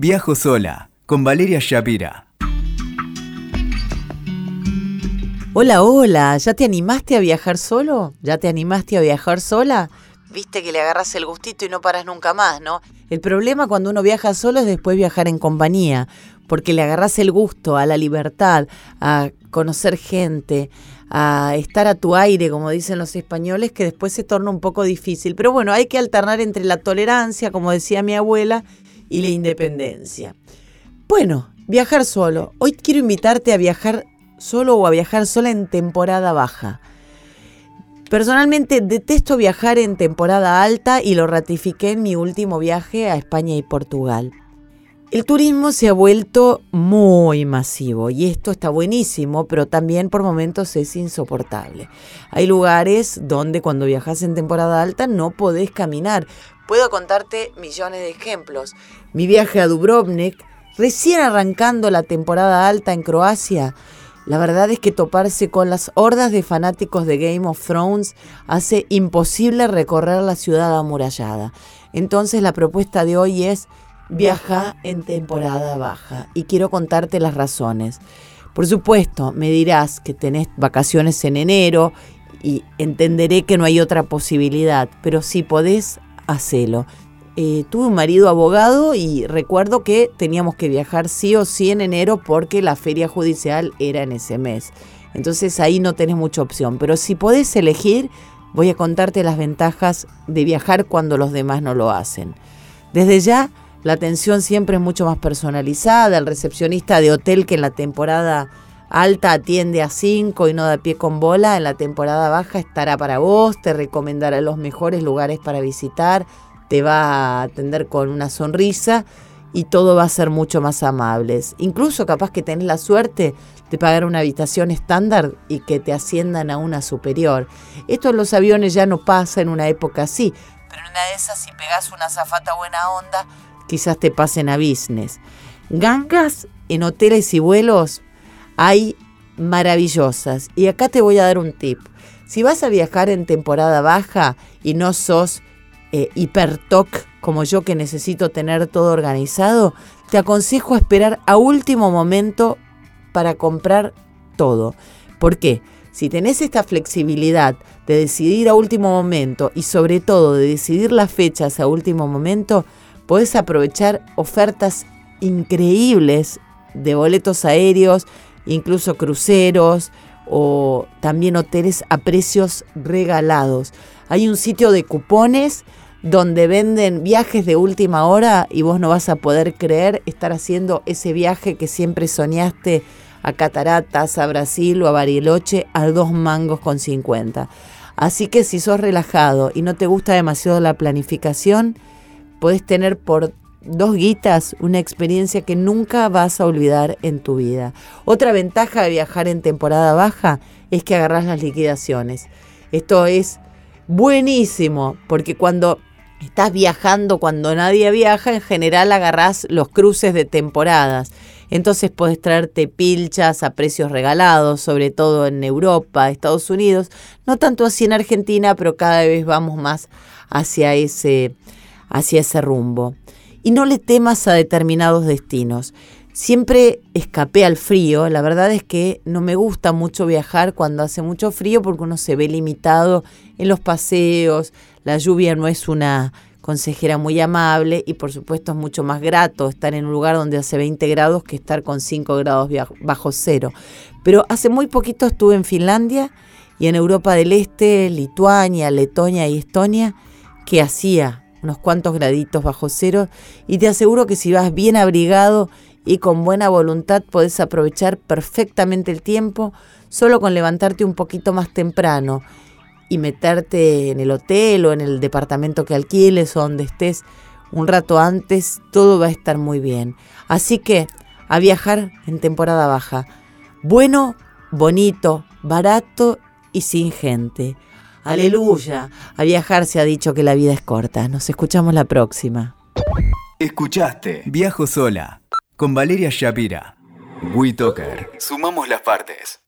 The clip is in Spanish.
Viajo sola con Valeria Shapira. Hola, hola, ¿ya te animaste a viajar solo? ¿Ya te animaste a viajar sola? Viste que le agarras el gustito y no paras nunca más, ¿no? El problema cuando uno viaja solo es después viajar en compañía, porque le agarras el gusto a la libertad, a conocer gente, a estar a tu aire, como dicen los españoles, que después se torna un poco difícil. Pero bueno, hay que alternar entre la tolerancia, como decía mi abuela, y la independencia. Bueno, viajar solo. Hoy quiero invitarte a viajar solo o a viajar sola en temporada baja. Personalmente detesto viajar en temporada alta y lo ratifiqué en mi último viaje a España y Portugal. El turismo se ha vuelto muy masivo y esto está buenísimo, pero también por momentos es insoportable. Hay lugares donde cuando viajas en temporada alta no podés caminar. Puedo contarte millones de ejemplos. Mi viaje a Dubrovnik, recién arrancando la temporada alta en Croacia, la verdad es que toparse con las hordas de fanáticos de Game of Thrones hace imposible recorrer la ciudad amurallada. Entonces la propuesta de hoy es viaja en temporada baja y quiero contarte las razones. Por supuesto, me dirás que tenés vacaciones en enero y entenderé que no hay otra posibilidad, pero si podés, hacelo. Eh, tuve un marido abogado y recuerdo que teníamos que viajar sí o sí en enero porque la feria judicial era en ese mes. Entonces ahí no tenés mucha opción, pero si podés elegir, voy a contarte las ventajas de viajar cuando los demás no lo hacen. Desde ya, la atención siempre es mucho más personalizada. El recepcionista de hotel que en la temporada alta atiende a cinco y no da pie con bola, en la temporada baja estará para vos, te recomendará los mejores lugares para visitar, te va a atender con una sonrisa y todo va a ser mucho más amable. Incluso capaz que tenés la suerte de pagar una habitación estándar y que te asciendan a una superior. Esto en los aviones ya no pasa en una época así, pero en una de esas si pegas una zafata buena onda, quizás te pasen a business. Gangas en hoteles y vuelos hay maravillosas. Y acá te voy a dar un tip. Si vas a viajar en temporada baja y no sos eh, hipertoc como yo que necesito tener todo organizado, te aconsejo esperar a último momento para comprar todo. ¿Por qué? Si tenés esta flexibilidad de decidir a último momento y sobre todo de decidir las fechas a último momento, podés aprovechar ofertas increíbles de boletos aéreos, incluso cruceros o también hoteles a precios regalados. Hay un sitio de cupones donde venden viajes de última hora y vos no vas a poder creer estar haciendo ese viaje que siempre soñaste a Cataratas, a Brasil o a Bariloche a dos mangos con 50. Así que si sos relajado y no te gusta demasiado la planificación, podés tener por dos guitas una experiencia que nunca vas a olvidar en tu vida. Otra ventaja de viajar en temporada baja es que agarras las liquidaciones. Esto es buenísimo porque cuando estás viajando, cuando nadie viaja, en general agarrás los cruces de temporadas. Entonces puedes traerte pilchas a precios regalados, sobre todo en Europa, Estados Unidos. No tanto así en Argentina, pero cada vez vamos más hacia ese, hacia ese rumbo. Y no le temas a determinados destinos. Siempre escapé al frío. La verdad es que no me gusta mucho viajar cuando hace mucho frío porque uno se ve limitado en los paseos. La lluvia no es una consejera muy amable y por supuesto es mucho más grato estar en un lugar donde hace 20 grados que estar con 5 grados bajo cero. Pero hace muy poquito estuve en Finlandia y en Europa del Este, Lituania, Letonia y Estonia, que hacía unos cuantos graditos bajo cero y te aseguro que si vas bien abrigado y con buena voluntad podés aprovechar perfectamente el tiempo solo con levantarte un poquito más temprano y meterte en el hotel o en el departamento que alquiles o donde estés un rato antes, todo va a estar muy bien. Así que a viajar en temporada baja. Bueno, bonito, barato y sin gente. Aleluya. A viajar se ha dicho que la vida es corta. Nos escuchamos la próxima. Escuchaste Viajo sola con Valeria Shapira. WeToker. Sumamos las partes.